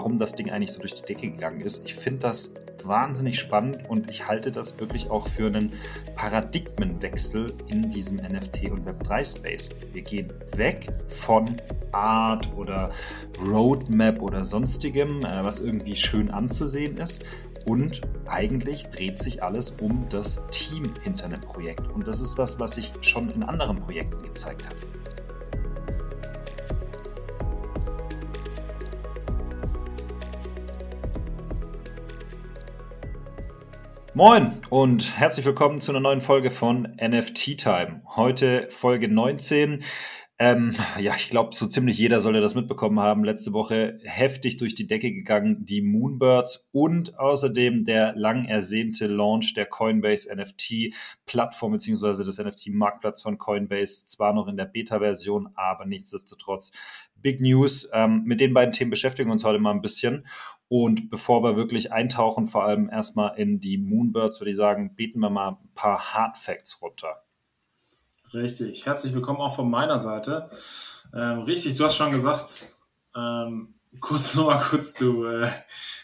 warum das Ding eigentlich so durch die Decke gegangen ist. Ich finde das wahnsinnig spannend und ich halte das wirklich auch für einen Paradigmenwechsel in diesem NFT und Web3 Space. Wir gehen weg von Art oder Roadmap oder sonstigem, äh, was irgendwie schön anzusehen ist. Und eigentlich dreht sich alles um das Team hinter einem Projekt. Und das ist was, was sich schon in anderen Projekten gezeigt hat. Moin und herzlich willkommen zu einer neuen Folge von NFT Time. Heute Folge 19. Ähm, ja, ich glaube, so ziemlich jeder sollte das mitbekommen haben. Letzte Woche heftig durch die Decke gegangen, die Moonbirds und außerdem der lang ersehnte Launch der Coinbase NFT-Plattform beziehungsweise des NFT-Marktplatz von Coinbase. Zwar noch in der Beta-Version, aber nichtsdestotrotz Big News. Ähm, mit den beiden Themen beschäftigen wir uns heute mal ein bisschen. Und bevor wir wirklich eintauchen, vor allem erstmal in die Moonbirds, würde ich sagen, bieten wir mal ein paar Hard Facts runter. Richtig. Herzlich willkommen auch von meiner Seite. Ähm, richtig, du hast schon gesagt, ähm, kurz nochmal kurz zu äh,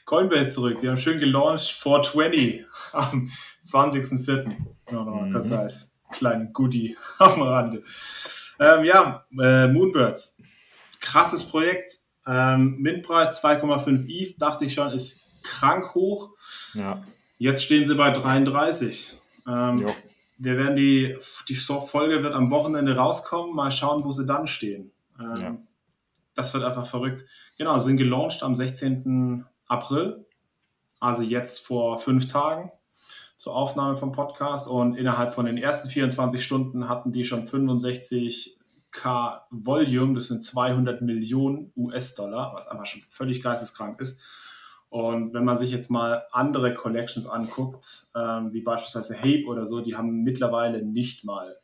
Coinbase zurück. Die haben schön gelauncht 420 am 20.04. No, no, mhm. Das heißt, kleinen Goodie auf dem Rande. Ähm, ja, äh, Moonbirds. Krasses Projekt. Ähm, Mintpreis 2,5 ETH, dachte ich schon, ist krank hoch. Ja. Jetzt stehen sie bei 33. Ähm, wir werden die, die Folge wird am Wochenende rauskommen. Mal schauen, wo sie dann stehen. Ähm, ja. Das wird einfach verrückt. Genau, sind gelauncht am 16. April. Also jetzt vor fünf Tagen zur Aufnahme vom Podcast. Und innerhalb von den ersten 24 Stunden hatten die schon 65k Volume. Das sind 200 Millionen US-Dollar, was einfach schon völlig geisteskrank ist. Und wenn man sich jetzt mal andere Collections anguckt, ähm, wie beispielsweise Hape oder so, die haben mittlerweile nicht mal,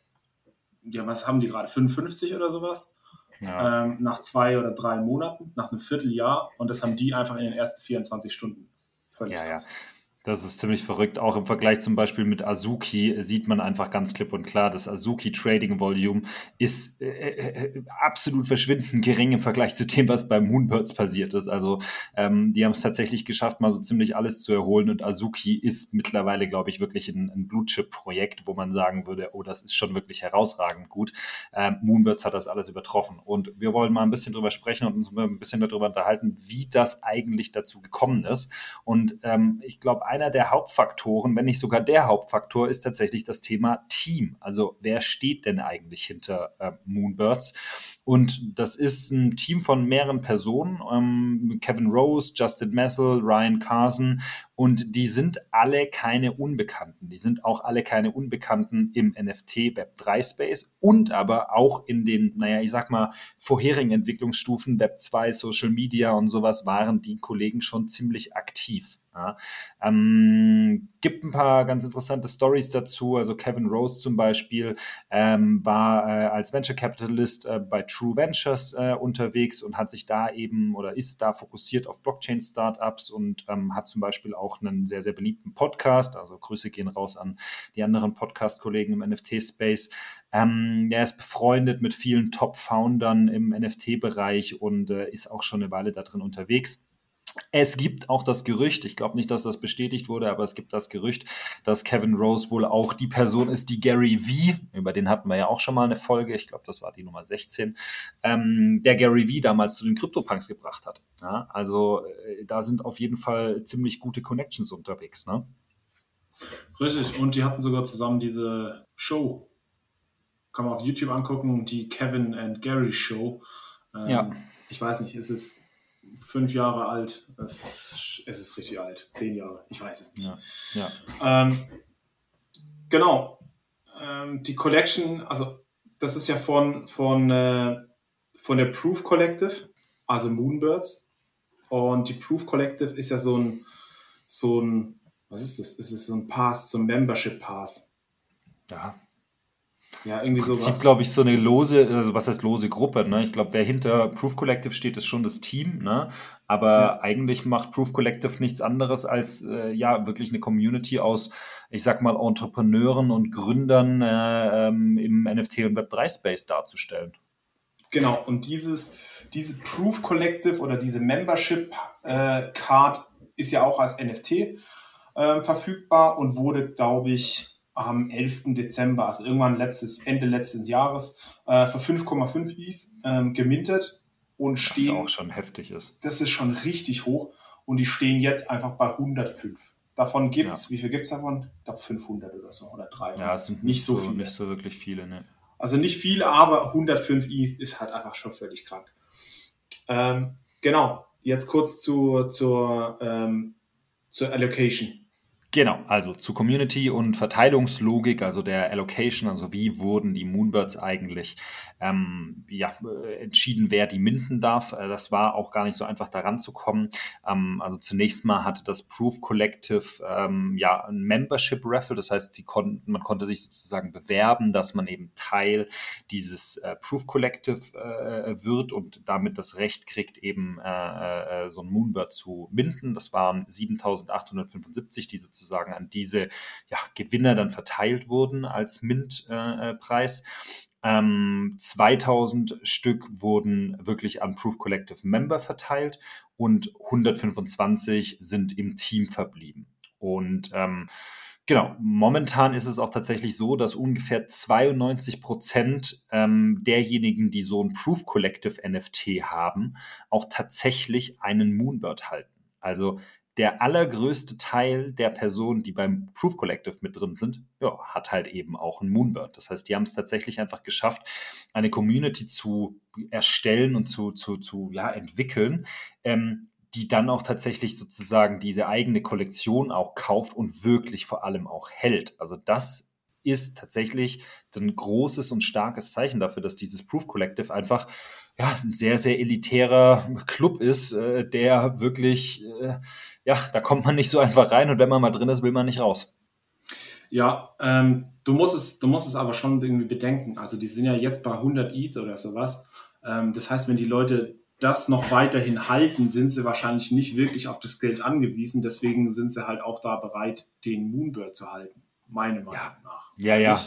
haben, was haben die gerade, 55 oder sowas? Ja. Ähm, nach zwei oder drei Monaten, nach einem Vierteljahr. Und das haben die einfach in den ersten 24 Stunden. Völlig ja, krass. ja. Das ist ziemlich verrückt. Auch im Vergleich zum Beispiel mit Azuki sieht man einfach ganz klipp und klar, das Azuki Trading Volume ist äh, äh, äh, absolut verschwindend gering im Vergleich zu dem, was bei Moonbirds passiert ist. Also ähm, die haben es tatsächlich geschafft, mal so ziemlich alles zu erholen und Azuki ist mittlerweile, glaube ich, wirklich ein, ein Blue Chip Projekt, wo man sagen würde, oh, das ist schon wirklich herausragend gut. Ähm, Moonbirds hat das alles übertroffen und wir wollen mal ein bisschen drüber sprechen und uns ein bisschen darüber unterhalten, wie das eigentlich dazu gekommen ist. Und ähm, ich glaube, einer der Hauptfaktoren, wenn nicht sogar der Hauptfaktor, ist tatsächlich das Thema Team. Also wer steht denn eigentlich hinter äh, Moonbirds? Und das ist ein Team von mehreren Personen. Ähm, Kevin Rose, Justin Messel, Ryan Carson. Und die sind alle keine Unbekannten. Die sind auch alle keine Unbekannten im NFT Web 3 Space und aber auch in den, naja, ich sag mal, vorherigen Entwicklungsstufen Web 2, Social Media und sowas waren die Kollegen schon ziemlich aktiv. Ja. Ähm, gibt ein paar ganz interessante Stories dazu. Also Kevin Rose zum Beispiel ähm, war äh, als Venture Capitalist äh, bei True Ventures äh, unterwegs und hat sich da eben oder ist da fokussiert auf Blockchain-Startups und ähm, hat zum Beispiel auch einen sehr, sehr beliebten Podcast. Also Grüße gehen raus an die anderen Podcast-Kollegen im NFT-Space. Ähm, er ist befreundet mit vielen Top-Foundern im NFT-Bereich und äh, ist auch schon eine Weile da drin unterwegs. Es gibt auch das Gerücht, ich glaube nicht, dass das bestätigt wurde, aber es gibt das Gerücht, dass Kevin Rose wohl auch die Person ist, die Gary V, über den hatten wir ja auch schon mal eine Folge, ich glaube, das war die Nummer 16, ähm, der Gary V damals zu den CryptoPunks gebracht hat. Ja, also äh, da sind auf jeden Fall ziemlich gute Connections unterwegs. Ne? Richtig, und die hatten sogar zusammen diese Show. Kann man auf YouTube angucken, die Kevin and Gary Show. Ähm, ja. Ich weiß nicht, ist es fünf Jahre alt. Es, es, ist richtig alt. Zehn Jahre. Ich weiß es nicht. Ja. ja. Ähm, genau. Ähm, die Collection, also das ist ja von, von, äh, von der Proof Collective, also Moonbirds. Und die Proof Collective ist ja so ein, so ein, was ist das? Es ist so ein Pass, so ein Membership Pass. Ja, ja, irgendwie Im Prinzip, glaube ich, so eine lose, also was heißt lose Gruppe, ne? Ich glaube, wer hinter Proof Collective steht, ist schon das Team, ne? Aber ja. eigentlich macht Proof Collective nichts anderes als äh, ja wirklich eine Community aus, ich sag mal, Entrepreneuren und Gründern äh, ähm, im NFT und Web3 Space darzustellen. Genau, und dieses, diese Proof Collective oder diese Membership äh, Card ist ja auch als NFT äh, verfügbar und wurde, glaube ich, am 11. Dezember, also irgendwann letztes, Ende letzten Jahres, äh, für 5,5 ETH ähm, gemintet und stehen. Was auch schon heftig ist. Das ist schon richtig hoch und die stehen jetzt einfach bei 105. Davon gibt es, ja. wie viel gibt es davon? Ich glaube 500 oder so oder 300. Ja, es sind nicht so, so viele. Nicht so wirklich viele, ne? Also nicht viel, aber 105 ETH ist halt einfach schon völlig krank. Ähm, genau, jetzt kurz zu, zur, ähm, zur Allocation. Genau, also zu Community und Verteilungslogik, also der Allocation, also wie wurden die Moonbirds eigentlich ähm, ja, äh, entschieden, wer die minden darf. Äh, das war auch gar nicht so einfach daran zu kommen. Ähm, also zunächst mal hatte das Proof Collective ähm, ja ein Membership Raffle, das heißt, konnten, man konnte sich sozusagen bewerben, dass man eben Teil dieses äh, Proof Collective äh, wird und damit das Recht kriegt, eben äh, äh so ein Moonbird zu minden. Das waren 7875, die sozusagen sozusagen an diese ja, Gewinner dann verteilt wurden als MINT-Preis. Ähm, 2000 Stück wurden wirklich an Proof Collective Member verteilt und 125 sind im Team verblieben. Und ähm, Genau, momentan ist es auch tatsächlich so, dass ungefähr 92 Prozent ähm, derjenigen, die so ein Proof Collective NFT haben, auch tatsächlich einen Moonbird halten. Also der allergrößte Teil der Personen, die beim Proof Collective mit drin sind, ja, hat halt eben auch ein Moonbird. Das heißt, die haben es tatsächlich einfach geschafft, eine Community zu erstellen und zu, zu, zu ja, entwickeln, ähm, die dann auch tatsächlich sozusagen diese eigene Kollektion auch kauft und wirklich vor allem auch hält. Also das ist tatsächlich ein großes und starkes Zeichen dafür, dass dieses Proof Collective einfach ja, ein sehr, sehr elitärer Club ist, äh, der wirklich, äh, ja, da kommt man nicht so einfach rein und wenn man mal drin ist, will man nicht raus. Ja, ähm, du, musst es, du musst es aber schon irgendwie bedenken. Also die sind ja jetzt bei 100 ETH oder sowas. Ähm, das heißt, wenn die Leute das noch weiterhin halten, sind sie wahrscheinlich nicht wirklich auf das Geld angewiesen. Deswegen sind sie halt auch da bereit, den Moonbird zu halten. Meine Meinung ja. nach. Ja, ja.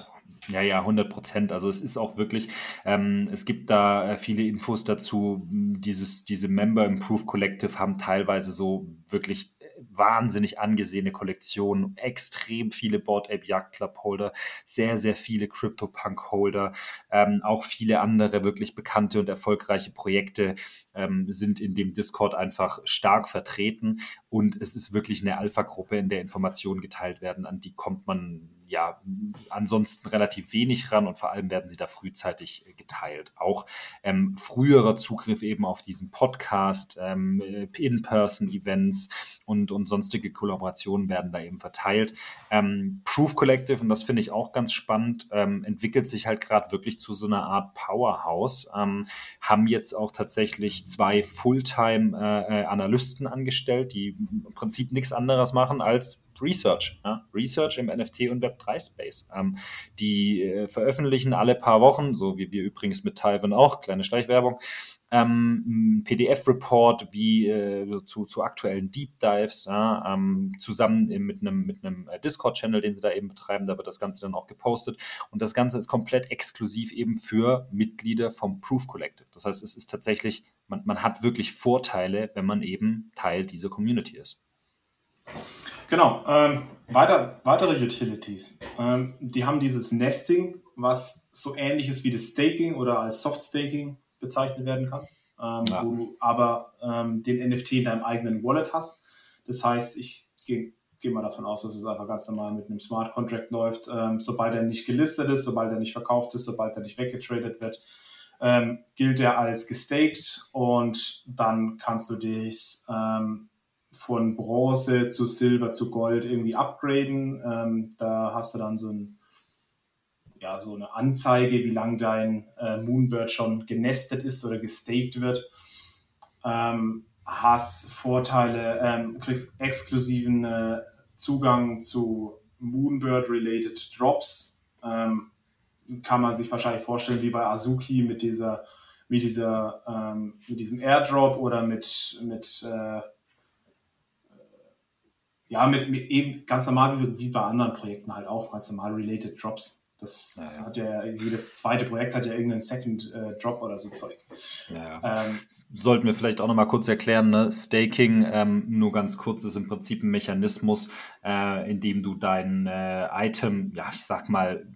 Ja, ja, 100 Prozent. Also es ist auch wirklich, ähm, es gibt da äh, viele Infos dazu. Dieses, diese Member Improve Collective haben teilweise so wirklich wahnsinnig angesehene Kollektionen, extrem viele Board Ape Yacht Club Holder, sehr, sehr viele CryptoPunk Holder, ähm, auch viele andere wirklich bekannte und erfolgreiche Projekte ähm, sind in dem Discord einfach stark vertreten und es ist wirklich eine Alpha-Gruppe, in der Informationen geteilt werden, an die kommt man ja ansonsten relativ wenig ran und vor allem werden sie da frühzeitig äh, geteilt. Auch ähm, früherer Zugriff eben auf diesen Podcast, ähm, äh, In-Person-Events und, und sonstige Kollaborationen werden da eben verteilt. Ähm, Proof Collective, und das finde ich auch ganz spannend, ähm, entwickelt sich halt gerade wirklich zu so einer Art Powerhouse, ähm, haben jetzt auch tatsächlich zwei Fulltime-Analysten äh, angestellt, die im Prinzip nichts anderes machen als Research, ja? Research im NFT und Web3 Space. Ähm, die äh, veröffentlichen alle paar Wochen, so wie wir übrigens mit Taiwan auch, kleine Schleichwerbung, ähm, PDF-Report wie äh, zu, zu aktuellen Deep Dives, ja, ähm, zusammen mit einem, mit einem äh, Discord-Channel, den sie da eben betreiben. Da wird das Ganze dann auch gepostet. Und das Ganze ist komplett exklusiv eben für Mitglieder vom Proof Collective. Das heißt, es ist tatsächlich, man, man hat wirklich Vorteile, wenn man eben Teil dieser Community ist. Genau. Ähm, weiter, weitere Utilities. Ähm, die haben dieses Nesting, was so ähnlich ist wie das Staking oder als Soft Staking bezeichnet werden kann, ähm, ja. wo du aber ähm, den NFT in deinem eigenen Wallet hast. Das heißt, ich gehe geh mal davon aus, dass es einfach ganz normal mit einem Smart Contract läuft. Ähm, sobald er nicht gelistet ist, sobald er nicht verkauft ist, sobald er nicht weggetradet wird, ähm, gilt er als gestaked und dann kannst du dich von Bronze zu Silber zu Gold irgendwie upgraden. Ähm, da hast du dann so, ein, ja, so eine Anzeige, wie lang dein äh, Moonbird schon genestet ist oder gestaked wird. Ähm, hast Vorteile, ähm, kriegst exklusiven äh, Zugang zu Moonbird-related Drops. Ähm, kann man sich wahrscheinlich vorstellen, wie bei Azuki mit dieser, mit dieser, ähm, mit diesem Airdrop oder mit, mit äh, ja, mit, mit, eben ganz normal wie, bei anderen Projekten halt auch, ganz normal related Drops. Das naja. hat ja, jedes zweite Projekt hat ja irgendeinen Second äh, Drop oder so Zeug. Naja. Ähm, Sollten wir vielleicht auch nochmal kurz erklären, ne? Staking, ähm, nur ganz kurz, ist im Prinzip ein Mechanismus, äh, in dem du dein äh, Item, ja, ich sag mal,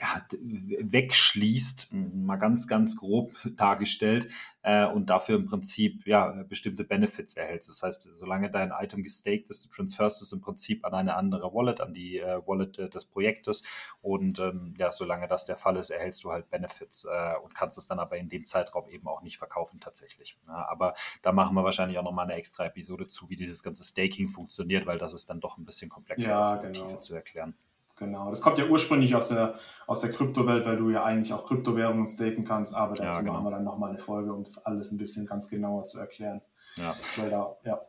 ja, wegschließt, mal ganz, ganz grob dargestellt, äh, und dafür im Prinzip ja, bestimmte Benefits erhältst. Das heißt, solange dein Item gestaked ist, du transferst es im Prinzip an eine andere Wallet, an die äh, Wallet äh, des Projektes und ähm, ja, solange das der Fall ist, erhältst du halt Benefits äh, und kannst es dann aber in dem Zeitraum eben auch nicht verkaufen tatsächlich. Ja, aber da machen wir wahrscheinlich auch nochmal eine extra Episode zu, wie dieses ganze Staking funktioniert, weil das ist dann doch ein bisschen komplexer ja, genau. zu erklären. Genau, das kommt ja ursprünglich aus der, aus der Kryptowelt, weil du ja eigentlich auch Kryptowährungen staken kannst, aber dazu ja, genau. machen wir dann nochmal eine Folge, um das alles ein bisschen ganz genauer zu erklären. Ja. Weil da, ja,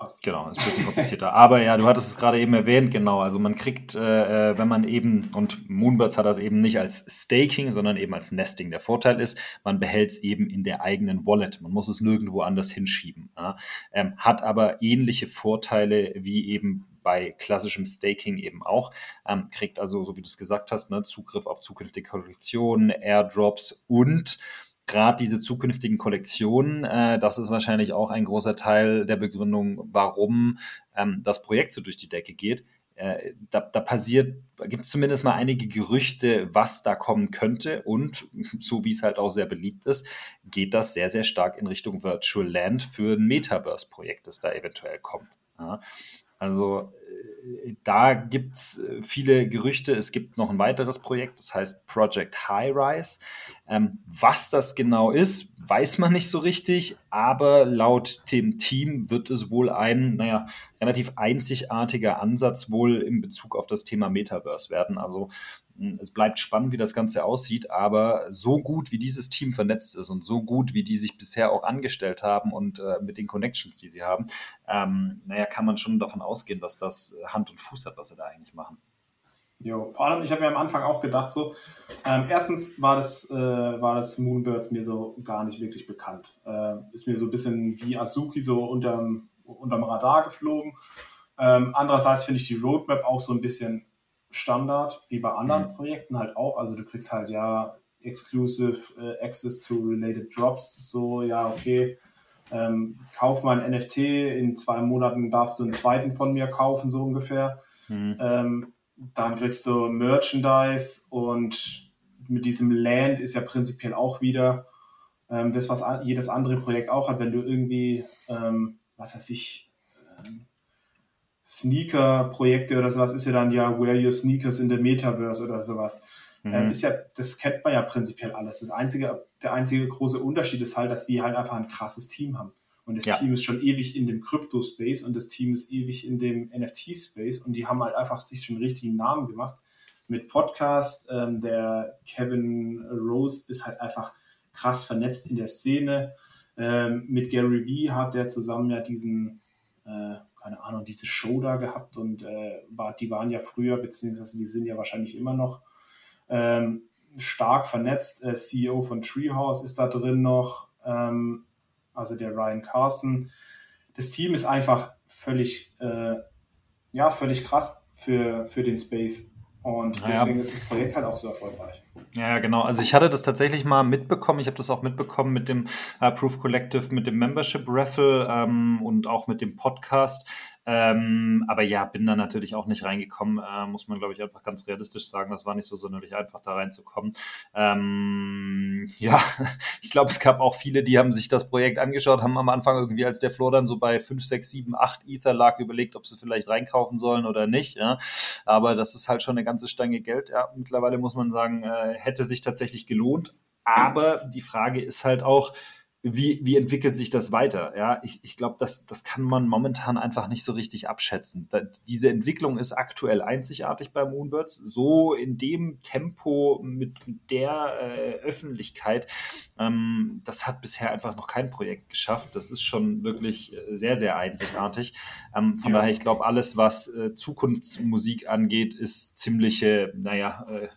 passt. Genau, ist ein bisschen komplizierter. aber ja, du hattest es gerade eben erwähnt, genau. Also man kriegt, äh, äh, wenn man eben, und Moonbirds hat das eben nicht als Staking, sondern eben als Nesting. Der Vorteil ist, man behält es eben in der eigenen Wallet. Man muss es nirgendwo anders hinschieben. Ja? Ähm, hat aber ähnliche Vorteile wie eben bei klassischem Staking eben auch. Ähm, kriegt also, so wie du es gesagt hast, ne, Zugriff auf zukünftige Kollektionen, Airdrops und gerade diese zukünftigen Kollektionen, äh, das ist wahrscheinlich auch ein großer Teil der Begründung, warum ähm, das Projekt so durch die Decke geht. Äh, da, da passiert, gibt es zumindest mal einige Gerüchte, was da kommen könnte. Und so wie es halt auch sehr beliebt ist, geht das sehr, sehr stark in Richtung Virtual Land für ein Metaverse-Projekt, das da eventuell kommt. Ja. Also da gibt es äh, viele Gerüchte. Es gibt noch ein weiteres Projekt, das heißt Project High Rise. Ähm, was das genau ist, weiß man nicht so richtig, aber laut dem Team wird es wohl ein, naja, relativ einzigartiger Ansatz wohl in Bezug auf das Thema Metaverse werden. Also es bleibt spannend, wie das Ganze aussieht, aber so gut, wie dieses Team vernetzt ist und so gut, wie die sich bisher auch angestellt haben und äh, mit den Connections, die sie haben, ähm, naja, kann man schon davon ausgehen, dass das Hand und Fuß hat, was sie da eigentlich machen. Jo, vor allem, ich habe mir am Anfang auch gedacht, so, ähm, erstens war das, äh, war das Moonbird mir so gar nicht wirklich bekannt. Äh, ist mir so ein bisschen wie Azuki so unterm, unterm Radar geflogen. Ähm, andererseits finde ich die Roadmap auch so ein bisschen Standard, wie bei anderen mhm. Projekten halt auch. Also du kriegst halt ja exclusive äh, access to related drops, so ja, okay, ähm, kauf mal ein NFT, in zwei Monaten darfst du einen zweiten von mir kaufen, so ungefähr. Mhm. Ähm, dann kriegst du Merchandise und mit diesem Land ist ja prinzipiell auch wieder ähm, das, was jedes andere Projekt auch hat, wenn du irgendwie, ähm, was weiß ich, ähm, Sneaker-Projekte oder sowas ist ja dann ja Wear Your Sneakers in the Metaverse oder sowas. Mhm. Ähm, ist ja, das kennt man ja prinzipiell alles. Das einzige, der einzige große Unterschied ist halt, dass die halt einfach ein krasses Team haben. Und das ja. Team ist schon ewig in dem Crypto-Space und das Team ist ewig in dem NFT-Space und die haben halt einfach sich schon einen richtigen Namen gemacht. Mit Podcast, ähm, der Kevin Rose ist halt einfach krass vernetzt in der Szene. Ähm, mit Gary Vee hat der zusammen ja diesen äh, keine Ahnung, diese Show da gehabt und äh, war, die waren ja früher, beziehungsweise die sind ja wahrscheinlich immer noch ähm, stark vernetzt. Äh, CEO von Treehouse ist da drin noch, ähm, also der Ryan Carson. Das Team ist einfach völlig, äh, ja, völlig krass für, für den Space. Und deswegen ja. ist das Projekt halt auch so erfolgreich. Ja, genau. Also ich hatte das tatsächlich mal mitbekommen. Ich habe das auch mitbekommen mit dem äh, Proof Collective, mit dem Membership Raffle ähm, und auch mit dem Podcast. Ähm, aber ja, bin da natürlich auch nicht reingekommen, äh, muss man, glaube ich, einfach ganz realistisch sagen. Das war nicht so sonderlich einfach, da reinzukommen. Ähm, ja, ich glaube, es gab auch viele, die haben sich das Projekt angeschaut, haben am Anfang irgendwie, als der Floor dann so bei 5, 6, 7, 8 Ether lag, überlegt, ob sie vielleicht reinkaufen sollen oder nicht. Ja. Aber das ist halt schon eine ganze Stange Geld. Ja, mittlerweile muss man sagen, äh, hätte sich tatsächlich gelohnt. Aber die Frage ist halt auch, wie, wie entwickelt sich das weiter? Ja, ich, ich glaube, das, das kann man momentan einfach nicht so richtig abschätzen. Da, diese Entwicklung ist aktuell einzigartig bei Moonbirds. So in dem Tempo mit der äh, Öffentlichkeit, ähm, das hat bisher einfach noch kein Projekt geschafft. Das ist schon wirklich äh, sehr, sehr einzigartig. Ähm, von ja. daher, ich glaube, alles, was äh, Zukunftsmusik angeht, ist ziemliche, naja, äh,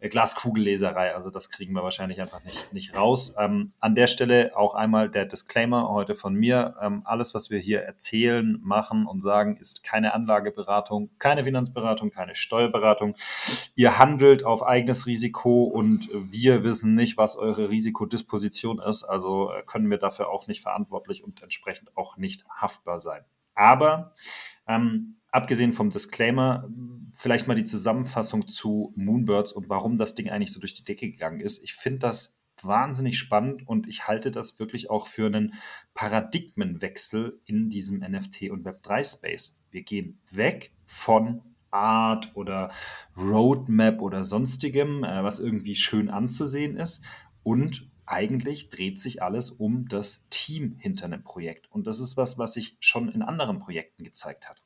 äh, Glaskugelleserei. Also das kriegen wir wahrscheinlich einfach nicht, nicht raus. Ähm, an der Stelle auch einmal der Disclaimer heute von mir. Ähm, alles, was wir hier erzählen, machen und sagen, ist keine Anlageberatung, keine Finanzberatung, keine Steuerberatung. Ihr handelt auf eigenes Risiko und wir wissen nicht, was eure Risikodisposition ist. Also äh, können wir dafür auch nicht verantwortlich und entsprechend auch nicht haftbar sein. Aber ähm, abgesehen vom Disclaimer, vielleicht mal die Zusammenfassung zu Moonbirds und warum das Ding eigentlich so durch die Decke gegangen ist. Ich finde das wahnsinnig spannend und ich halte das wirklich auch für einen Paradigmenwechsel in diesem NFT und Web3-Space. Wir gehen weg von Art oder Roadmap oder sonstigem, äh, was irgendwie schön anzusehen ist und eigentlich dreht sich alles um das Team hinter einem Projekt. Und das ist was, was sich schon in anderen Projekten gezeigt hat.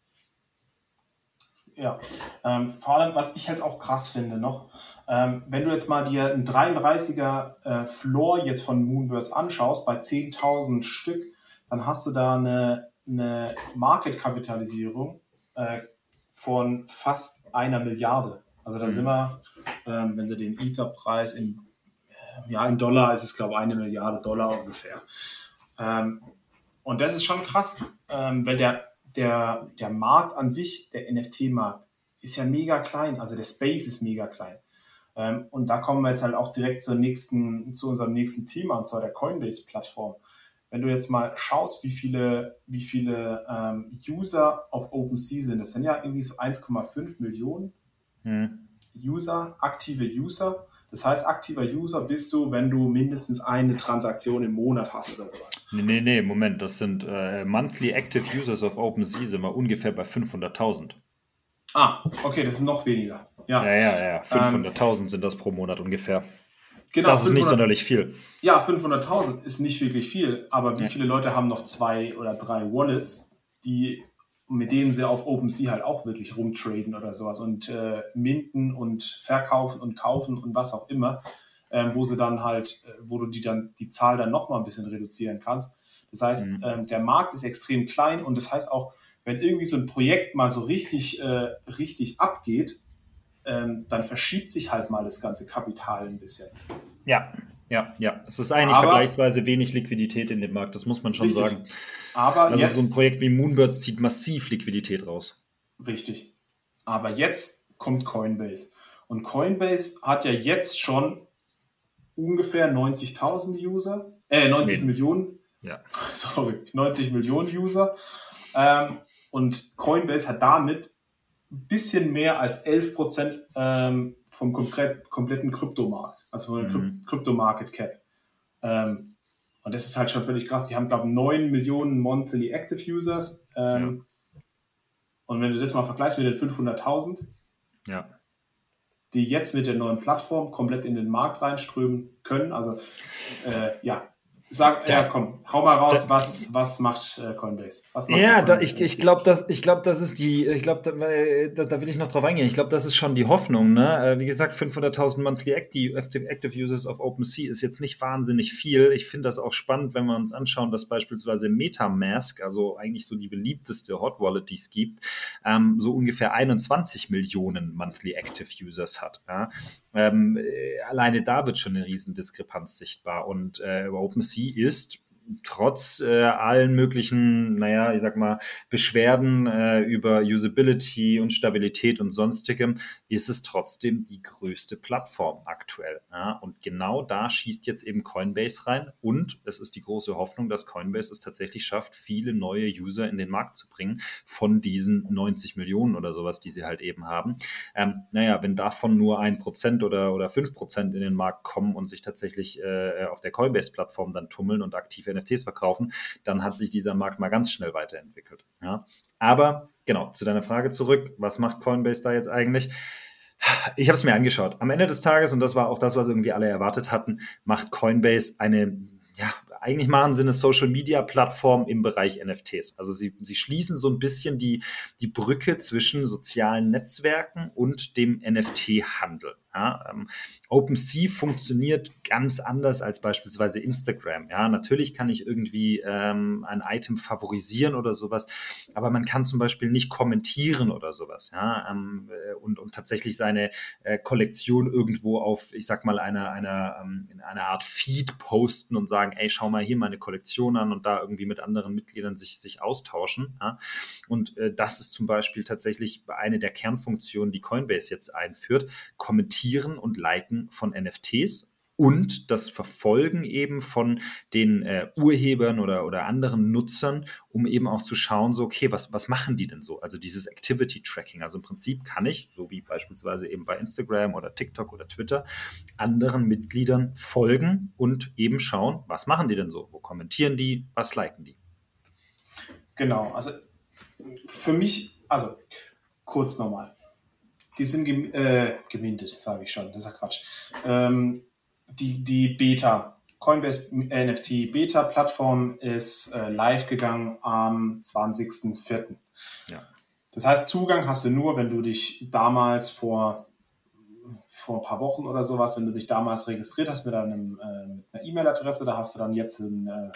Ja, ähm, vor allem, was ich halt auch krass finde noch, ähm, wenn du jetzt mal dir einen 33er äh, Floor jetzt von Moonbirds anschaust, bei 10.000 Stück, dann hast du da eine, eine Market-Kapitalisierung äh, von fast einer Milliarde. Also da mhm. sind wir, ähm, wenn du den Ether-Preis in ja, in Dollar ist es, glaube ich, eine Milliarde Dollar ungefähr. Ähm, und das ist schon krass, ähm, weil der, der, der Markt an sich, der NFT-Markt, ist ja mega klein, also der Space ist mega klein. Ähm, und da kommen wir jetzt halt auch direkt zur nächsten, zu unserem nächsten Thema, und zwar der Coinbase-Plattform. Wenn du jetzt mal schaust, wie viele, wie viele ähm, User auf OpenSea sind, das sind ja irgendwie so 1,5 Millionen hm. User, aktive User. Das heißt, aktiver User bist du, wenn du mindestens eine Transaktion im Monat hast oder sowas. Nee, nee, nee, Moment, das sind äh, Monthly Active Users auf OpenSea sind wir ungefähr bei 500.000. Ah, okay, das ist noch weniger. Ja, ja, ja, ja. 500.000 ähm, sind das pro Monat ungefähr. Genau, das ist 500, nicht sonderlich viel. Ja, 500.000 ist nicht wirklich viel, aber wie ja. viele Leute haben noch zwei oder drei Wallets, die mit denen sie auf OpenSea halt auch wirklich rumtraden oder sowas und äh, minten und verkaufen und kaufen und was auch immer, äh, wo sie dann halt, äh, wo du die dann die Zahl dann nochmal ein bisschen reduzieren kannst. Das heißt, mhm. ähm, der Markt ist extrem klein und das heißt auch, wenn irgendwie so ein Projekt mal so richtig, äh, richtig abgeht, ähm, dann verschiebt sich halt mal das ganze Kapital ein bisschen. Ja, ja, ja. Es ist eigentlich Aber, vergleichsweise wenig Liquidität in dem Markt, das muss man schon richtig. sagen. Aber also jetzt, so ein Projekt wie Moonbirds zieht massiv Liquidität raus. Richtig. Aber jetzt kommt Coinbase. Und Coinbase hat ja jetzt schon ungefähr 90.000 User, äh, 90 nee. Millionen. Ja. Sorry, 90 Millionen User. Ähm, und Coinbase hat damit ein bisschen mehr als 11 Prozent ähm, vom komplett, kompletten Kryptomarkt, also von der mhm. Krypto-Market Cap. Ähm, und das ist halt schon völlig krass. Die haben, glaube ich, 9 Millionen Monthly Active Users. Ähm, ja. Und wenn du das mal vergleichst mit den 500.000, ja. die jetzt mit der neuen Plattform komplett in den Markt reinströmen können, also äh, ja, Sag, das, ja, komm, hau mal raus, das, was, was macht äh, Coinbase? Was macht ja, da, ich, ich glaube, das, glaub, das ist die, ich glaube, da, da, will ich noch drauf eingehen. Ich glaube, das ist schon die Hoffnung. Ne? Äh, wie gesagt, 500.000 Monthly Active, Active Users auf OpenSea ist jetzt nicht wahnsinnig viel. Ich finde das auch spannend, wenn wir uns anschauen, dass beispielsweise Metamask, also eigentlich so die beliebteste Hot Wallet, die es gibt, ähm, so ungefähr 21 Millionen Monthly Active Users hat. Ja? Ähm, äh, alleine da wird schon eine Riesendiskrepanz sichtbar. Und äh, OpenSea ist trotz äh, allen möglichen, naja, ich sag mal, Beschwerden äh, über Usability und Stabilität und sonstigem, ist es trotzdem die größte Plattform aktuell. Ja? Und genau da schießt jetzt eben Coinbase rein. Und es ist die große Hoffnung, dass Coinbase es tatsächlich schafft, viele neue User in den Markt zu bringen von diesen 90 Millionen oder sowas, die sie halt eben haben. Ähm, naja, wenn davon nur ein Prozent oder, oder fünf Prozent in den Markt kommen und sich tatsächlich äh, auf der Coinbase-Plattform dann tummeln und aktiv NFTs verkaufen, dann hat sich dieser Markt mal ganz schnell weiterentwickelt. Ja? Aber genau, zu deiner Frage zurück, was macht Coinbase da jetzt eigentlich? Ich habe es mir angeschaut. Am Ende des Tages, und das war auch das, was irgendwie alle erwartet hatten, macht Coinbase eine ja, eigentlich machen sie eine Social Media Plattform im Bereich NFTs. Also sie, sie schließen so ein bisschen die, die Brücke zwischen sozialen Netzwerken und dem NFT-Handel. Ja? Ähm, OpenSea funktioniert ganz anders als beispielsweise Instagram. Ja, natürlich kann ich irgendwie ähm, ein Item favorisieren oder sowas, aber man kann zum Beispiel nicht kommentieren oder sowas. Ja, ähm, äh, und, und tatsächlich seine äh, Kollektion irgendwo auf, ich sag mal, einer, einer, ähm, in einer Art Feed posten und sagen, ey, schau mal hier meine Kollektion an und da irgendwie mit anderen Mitgliedern sich, sich austauschen. Ja? Und äh, das ist zum Beispiel tatsächlich eine der Kernfunktionen, die Coinbase jetzt einführt. Kommentieren und Liken von NFTs und das Verfolgen eben von den äh, Urhebern oder, oder anderen Nutzern, um eben auch zu schauen, so, okay, was, was machen die denn so? Also dieses Activity Tracking. Also im Prinzip kann ich, so wie beispielsweise eben bei Instagram oder TikTok oder Twitter, anderen Mitgliedern folgen und eben schauen, was machen die denn so? Wo kommentieren die? Was liken die? Genau, also für mich, also kurz nochmal. Die sind gem äh, gemintet, sage ich schon, das ist ja Quatsch. Ähm, die, die Beta, Coinbase NFT Beta Plattform ist äh, live gegangen am 20.04. Ja. Das heißt, Zugang hast du nur, wenn du dich damals vor, vor ein paar Wochen oder sowas, wenn du dich damals registriert hast mit, einem, äh, mit einer E-Mail-Adresse, da hast du dann jetzt ein, äh,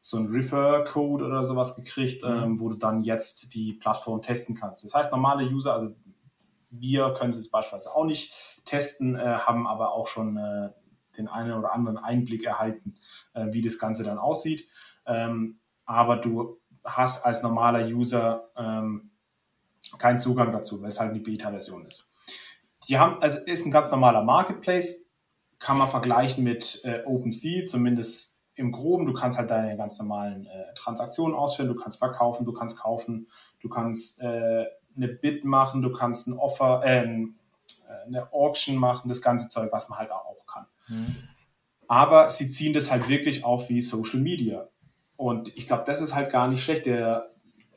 so einen Refer-Code oder sowas gekriegt, mhm. ähm, wo du dann jetzt die Plattform testen kannst. Das heißt, normale User, also wir können es beispielsweise auch nicht testen, äh, haben aber auch schon äh, den einen oder anderen Einblick erhalten, äh, wie das Ganze dann aussieht. Ähm, aber du hast als normaler User ähm, keinen Zugang dazu, weil es halt eine Beta-Version ist. Die haben, also ist ein ganz normaler Marketplace, kann man vergleichen mit äh, OpenSea, zumindest im Groben. Du kannst halt deine ganz normalen äh, Transaktionen ausführen, du kannst verkaufen, du kannst kaufen, du kannst äh, eine Bid machen, du kannst ein Offer, ähm, äh, eine Auction machen, das ganze Zeug, was man halt auch kann. Mhm. Aber sie ziehen das halt wirklich auf wie Social Media. Und ich glaube, das ist halt gar nicht schlecht. Der,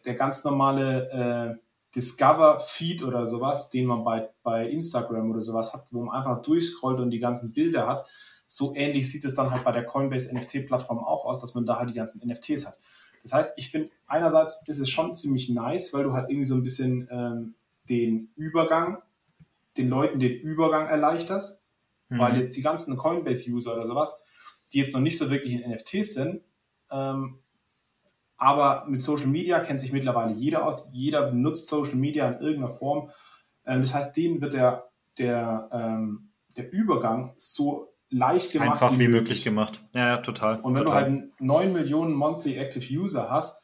der ganz normale äh, Discover-Feed oder sowas, den man bei, bei Instagram oder sowas hat, wo man einfach durchscrollt und die ganzen Bilder hat, so ähnlich sieht es dann halt bei der Coinbase NFT-Plattform auch aus, dass man da halt die ganzen NFTs hat. Das heißt, ich finde, einerseits ist es schon ziemlich nice, weil du halt irgendwie so ein bisschen ähm, den Übergang, den Leuten den Übergang erleichterst. Mhm. Weil jetzt die ganzen Coinbase-User oder sowas, die jetzt noch nicht so wirklich in NFTs sind, ähm, aber mit Social Media kennt sich mittlerweile jeder aus. Jeder benutzt Social Media in irgendeiner Form. Ähm, das heißt, denen wird der, der, ähm, der Übergang so leicht gemacht. Einfach wie, möglich gemacht. Ja, ja, total. Und wenn total. du halt 9 Millionen Monthly Active User hast,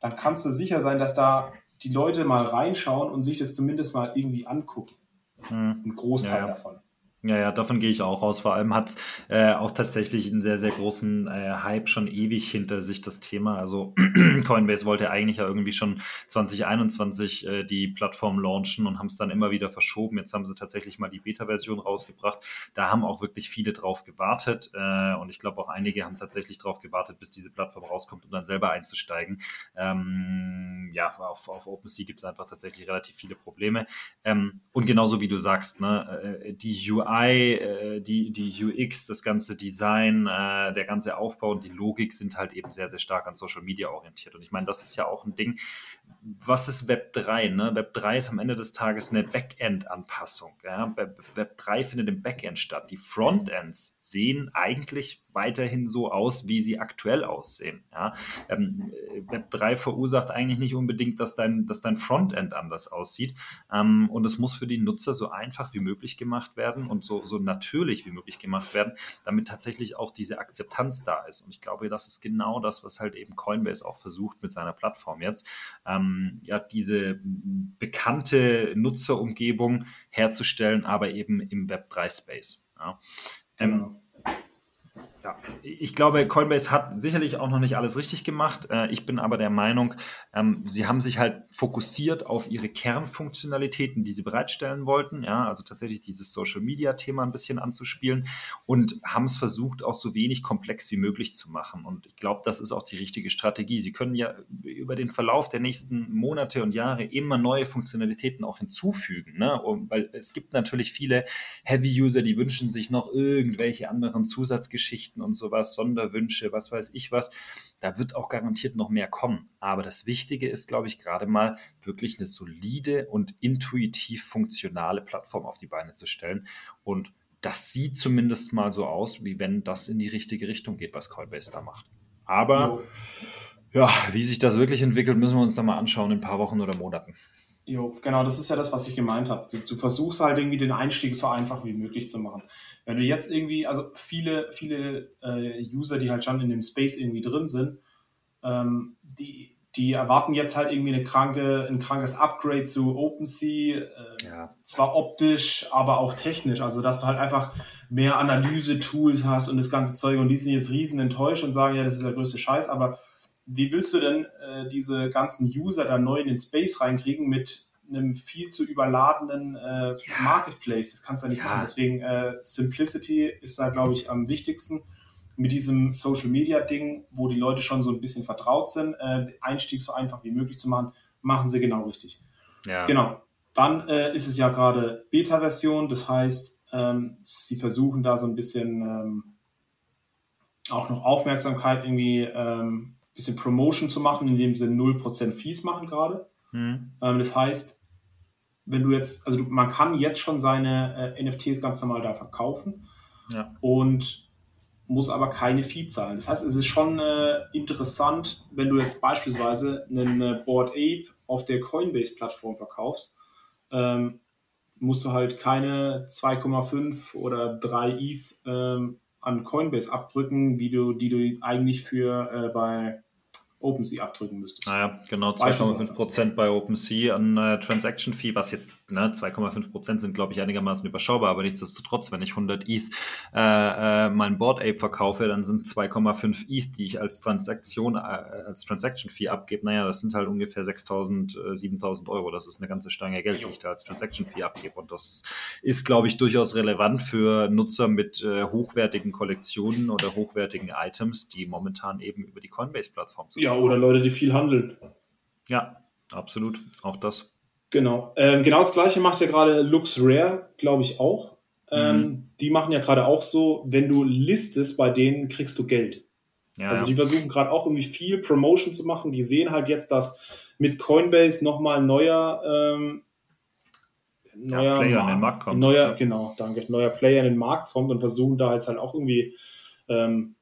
dann kannst du sicher sein, dass da die Leute mal reinschauen und sich das zumindest mal irgendwie angucken. Hm. Ein Großteil ja, ja. davon. Ja, ja, davon gehe ich auch aus. Vor allem hat äh, auch tatsächlich einen sehr, sehr großen äh, Hype schon ewig hinter sich das Thema. Also Coinbase wollte eigentlich ja irgendwie schon 2021 äh, die Plattform launchen und haben es dann immer wieder verschoben. Jetzt haben sie tatsächlich mal die Beta-Version rausgebracht. Da haben auch wirklich viele drauf gewartet äh, und ich glaube auch einige haben tatsächlich drauf gewartet, bis diese Plattform rauskommt, um dann selber einzusteigen. Ähm, ja, auf, auf OpenSea gibt es einfach tatsächlich relativ viele Probleme. Ähm, und genauso wie du sagst, ne, äh, die UI UI, äh, die, die UX, das ganze Design, äh, der ganze Aufbau und die Logik sind halt eben sehr, sehr stark an Social Media orientiert. Und ich meine, das ist ja auch ein Ding. Was ist Web 3? Ne? Web 3 ist am Ende des Tages eine Backend-Anpassung. Ja? Web 3 findet im Backend statt. Die Frontends sehen eigentlich weiterhin so aus, wie sie aktuell aussehen. Ja? Ähm, Web 3 verursacht eigentlich nicht unbedingt, dass dein, dass dein Frontend anders aussieht. Ähm, und es muss für die Nutzer so einfach wie möglich gemacht werden und so, so natürlich wie möglich gemacht werden, damit tatsächlich auch diese Akzeptanz da ist. Und ich glaube, das ist genau das, was halt eben Coinbase auch versucht mit seiner Plattform jetzt. Ähm, ja, diese bekannte Nutzerumgebung herzustellen, aber eben im Web 3 Space. Ja. Ähm, genau. Ja, ich glaube, Coinbase hat sicherlich auch noch nicht alles richtig gemacht. Äh, ich bin aber der Meinung, ähm, sie haben sich halt fokussiert auf ihre Kernfunktionalitäten, die sie bereitstellen wollten. Ja, also tatsächlich dieses Social Media Thema ein bisschen anzuspielen und haben es versucht, auch so wenig komplex wie möglich zu machen. Und ich glaube, das ist auch die richtige Strategie. Sie können ja über den Verlauf der nächsten Monate und Jahre immer neue Funktionalitäten auch hinzufügen. Ne? weil es gibt natürlich viele Heavy-User, die wünschen sich noch irgendwelche anderen Zusatzgeschichten Geschichten und sowas, Sonderwünsche, was weiß ich was. Da wird auch garantiert noch mehr kommen. Aber das Wichtige ist, glaube ich, gerade mal wirklich eine solide und intuitiv funktionale Plattform auf die Beine zu stellen. Und das sieht zumindest mal so aus, wie wenn das in die richtige Richtung geht, was Coinbase da macht. Aber ja, wie sich das wirklich entwickelt, müssen wir uns dann mal anschauen in ein paar Wochen oder Monaten. Jo, genau, das ist ja das, was ich gemeint habe. Du, du, versuchst halt irgendwie den Einstieg so einfach wie möglich zu machen. Wenn du jetzt irgendwie, also viele, viele äh, User, die halt schon in dem Space irgendwie drin sind, ähm, die, die erwarten jetzt halt irgendwie eine kranke, ein krankes Upgrade zu OpenSea, äh, ja. zwar optisch, aber auch technisch. Also dass du halt einfach mehr Analyse-Tools hast und das ganze Zeug und die sind jetzt riesen enttäuscht und sagen, ja, das ist der größte Scheiß, aber wie willst du denn äh, diese ganzen User da neu in den Space reinkriegen mit einem viel zu überladenen äh, ja. Marketplace? Das kannst du ja nicht ja. machen. Deswegen äh, Simplicity ist da, glaube ich, am wichtigsten mit diesem Social Media Ding, wo die Leute schon so ein bisschen vertraut sind, äh, Einstieg so einfach wie möglich zu machen, machen sie genau richtig. Ja. Genau. Dann äh, ist es ja gerade Beta-Version, das heißt, ähm, sie versuchen da so ein bisschen ähm, auch noch Aufmerksamkeit irgendwie ähm, bisschen Promotion zu machen, indem sie 0% Fees machen gerade. Mhm. Ähm, das heißt, wenn du jetzt, also du, man kann jetzt schon seine äh, NFTs ganz normal da verkaufen ja. und muss aber keine Fee zahlen. Das heißt, es ist schon äh, interessant, wenn du jetzt beispielsweise einen äh, Board Ape auf der Coinbase-Plattform verkaufst, ähm, musst du halt keine 2,5 oder 3 ETH ähm, an Coinbase abdrücken, wie du, die du eigentlich für äh, bei OpenSea abdrücken müsstest. Naja, genau 2,5% bei OpenSea an äh, Transaction Fee, was jetzt ne, 2,5% sind, glaube ich, einigermaßen überschaubar, aber nichtsdestotrotz, wenn ich 100 ETH äh, äh, mein Board Ape verkaufe, dann sind 2,5 ETH, die ich als Transaktion, äh, als Transaction Fee abgebe, naja, das sind halt ungefähr 6.000, äh, 7.000 Euro. Das ist eine ganze Stange Geld, die ich da als Transaction Fee abgebe. Und das ist, glaube ich, durchaus relevant für Nutzer mit äh, hochwertigen Kollektionen oder hochwertigen Items, die momentan eben über die Coinbase-Plattform zu Ja, oder Leute, die viel handeln. Ja, absolut. Auch das. Genau. Ähm, genau das gleiche macht ja gerade Lux Rare, glaube ich, auch. Ähm, mhm. Die machen ja gerade auch so, wenn du listest, bei denen kriegst du Geld. Ja, also die versuchen gerade auch irgendwie viel Promotion zu machen. Die sehen halt jetzt, dass mit Coinbase nochmal ein neuer, ähm, neuer ja, Player in den Markt kommt. Neuer, genau, danke, neuer Player in den Markt kommt und versuchen da jetzt halt auch irgendwie ähm,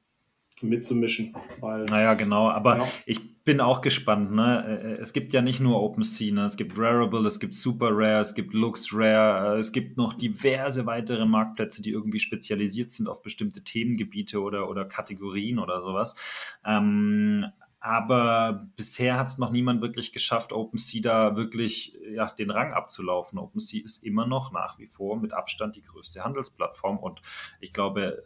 mitzumischen. Weil, naja, genau, aber genau. ich bin auch gespannt. Ne? Äh, es gibt ja nicht nur OpenSea, ne? es gibt Rarible, es gibt Super Rare, es gibt Lux Rare, äh, es gibt noch diverse weitere Marktplätze, die irgendwie spezialisiert sind auf bestimmte Themengebiete oder, oder Kategorien oder sowas. Ähm, aber bisher hat es noch niemand wirklich geschafft, OpenSea da wirklich ja, den Rang abzulaufen. OpenSea ist immer noch nach wie vor mit Abstand die größte Handelsplattform und ich glaube,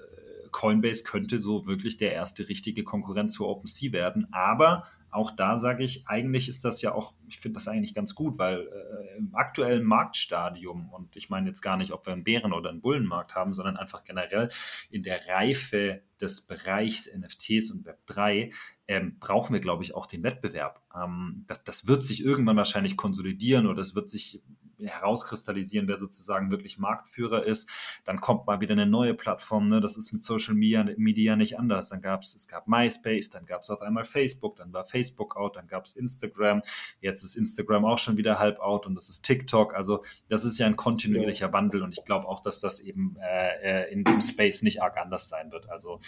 Coinbase könnte so wirklich der erste richtige Konkurrent zu OpenSea werden. Aber auch da sage ich, eigentlich ist das ja auch, ich finde das eigentlich ganz gut, weil äh, im aktuellen Marktstadium, und ich meine jetzt gar nicht, ob wir einen Bären- oder einen Bullenmarkt haben, sondern einfach generell in der Reife des Bereichs NFTs und Web3, ähm, brauchen wir, glaube ich, auch den Wettbewerb. Ähm, das, das wird sich irgendwann wahrscheinlich konsolidieren oder es wird sich herauskristallisieren, wer sozusagen wirklich Marktführer ist. Dann kommt mal wieder eine neue Plattform. Ne? Das ist mit Social Media, Media nicht anders. Dann gab es, es gab MySpace, dann gab es auf einmal Facebook, dann war Facebook out, dann gab es Instagram. Jetzt ist Instagram auch schon wieder halb out und das ist TikTok. Also das ist ja ein kontinuierlicher Wandel und ich glaube auch, dass das eben äh, äh, in dem Space nicht arg anders sein wird. Also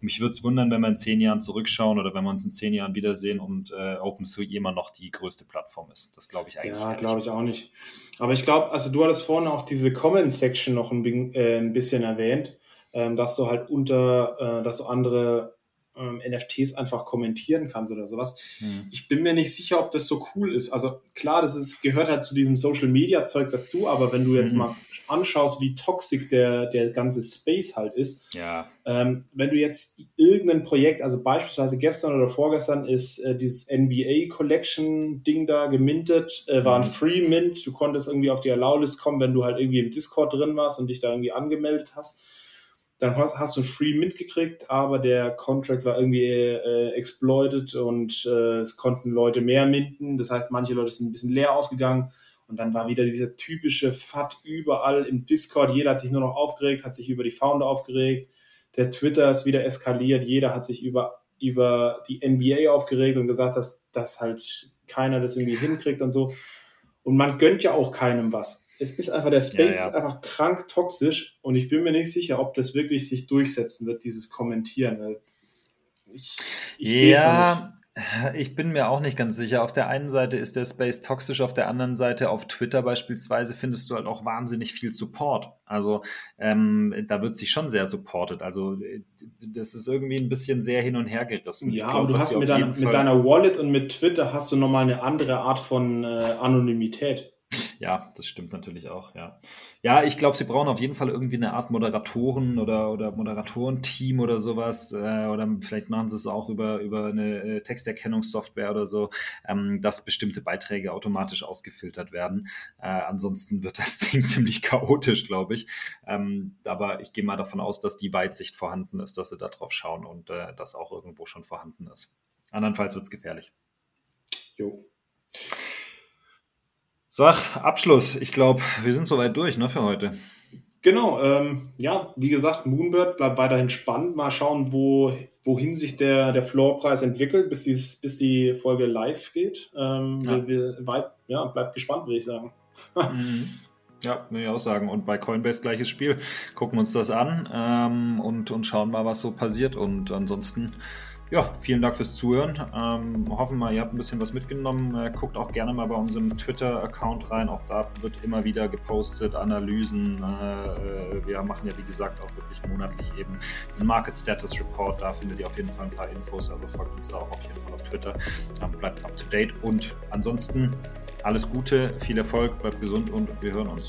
mich würde es wundern, wenn wir in zehn Jahren zurückschauen oder wenn wir uns in zehn Jahren wiedersehen und äh, OpenSea immer noch die größte Plattform ist. Das glaube ich eigentlich. Ja, glaube ich auch nicht. Aber ich glaube, also du hattest vorhin auch diese Comment-Section noch ein, äh, ein, bisschen erwähnt, ähm, dass du halt unter, äh, dass du andere ähm, NFTs einfach kommentieren kannst oder sowas. Hm. Ich bin mir nicht sicher, ob das so cool ist. Also klar, das ist, gehört halt zu diesem Social Media Zeug dazu, aber wenn du jetzt hm. mal anschaust, wie toxisch der, der ganze Space halt ist, ja. ähm, wenn du jetzt irgendein Projekt, also beispielsweise gestern oder vorgestern ist äh, dieses NBA Collection Ding da gemintet, äh, war ein mhm. Free Mint, du konntest irgendwie auf die Allow-List kommen, wenn du halt irgendwie im Discord drin warst und dich da irgendwie angemeldet hast. Dann hast, du ein Free Mint gekriegt, aber der Contract war irgendwie äh, exploited und äh, es konnten Leute mehr minten. Das heißt, manche Leute sind ein bisschen leer ausgegangen und dann war wieder dieser typische FAT überall im Discord. Jeder hat sich nur noch aufgeregt, hat sich über die Founder aufgeregt. der Twitter ist wieder eskaliert, jeder hat sich über, über die NBA aufgeregt und gesagt, dass, dass halt keiner das irgendwie hinkriegt und so. Und man gönnt ja auch keinem was. Es ist einfach, der Space ja, ja. ist einfach krank toxisch und ich bin mir nicht sicher, ob das wirklich sich durchsetzen wird, dieses Kommentieren. Ich, ich ja, ich bin mir auch nicht ganz sicher. Auf der einen Seite ist der Space toxisch, auf der anderen Seite auf Twitter beispielsweise findest du halt auch wahnsinnig viel Support. Also ähm, da wird sich schon sehr supported. Also das ist irgendwie ein bisschen sehr hin und her gerissen. Ja, glaub, aber du hast mit, deiner, mit deiner Wallet und mit Twitter hast du nochmal eine andere Art von äh, Anonymität. Ja, das stimmt natürlich auch, ja. Ja, ich glaube, sie brauchen auf jeden Fall irgendwie eine Art Moderatoren oder, oder Moderatorenteam oder sowas. Äh, oder vielleicht machen sie es auch über, über eine äh, Texterkennungssoftware oder so, ähm, dass bestimmte Beiträge automatisch ausgefiltert werden. Äh, ansonsten wird das Ding ziemlich chaotisch, glaube ich. Ähm, aber ich gehe mal davon aus, dass die Weitsicht vorhanden ist, dass sie da drauf schauen und äh, das auch irgendwo schon vorhanden ist. Andernfalls wird es gefährlich. Jo. So, Abschluss. Ich glaube, wir sind soweit durch ne, für heute. Genau, ähm, ja, wie gesagt, Moonbird bleibt weiterhin spannend. Mal schauen, wo, wohin sich der, der Floorpreis entwickelt, bis die, bis die Folge live geht. Ähm, ja. Wir, wir, ja, bleibt gespannt, würde ich sagen. mhm. Ja, würde ich auch sagen. Und bei Coinbase gleiches Spiel. Gucken wir uns das an ähm, und, und schauen mal, was so passiert. Und ansonsten ja, vielen Dank fürs Zuhören. Ähm, hoffen mal, ihr habt ein bisschen was mitgenommen. Äh, guckt auch gerne mal bei unserem Twitter-Account rein. Auch da wird immer wieder gepostet, Analysen. Äh, äh wir machen ja, wie gesagt, auch wirklich monatlich eben den Market Status Report. Da findet ihr auf jeden Fall ein paar Infos. Also folgt uns da auch auf jeden Fall auf Twitter. Ähm, bleibt up to date. Und ansonsten alles Gute, viel Erfolg, bleibt gesund und wir hören uns.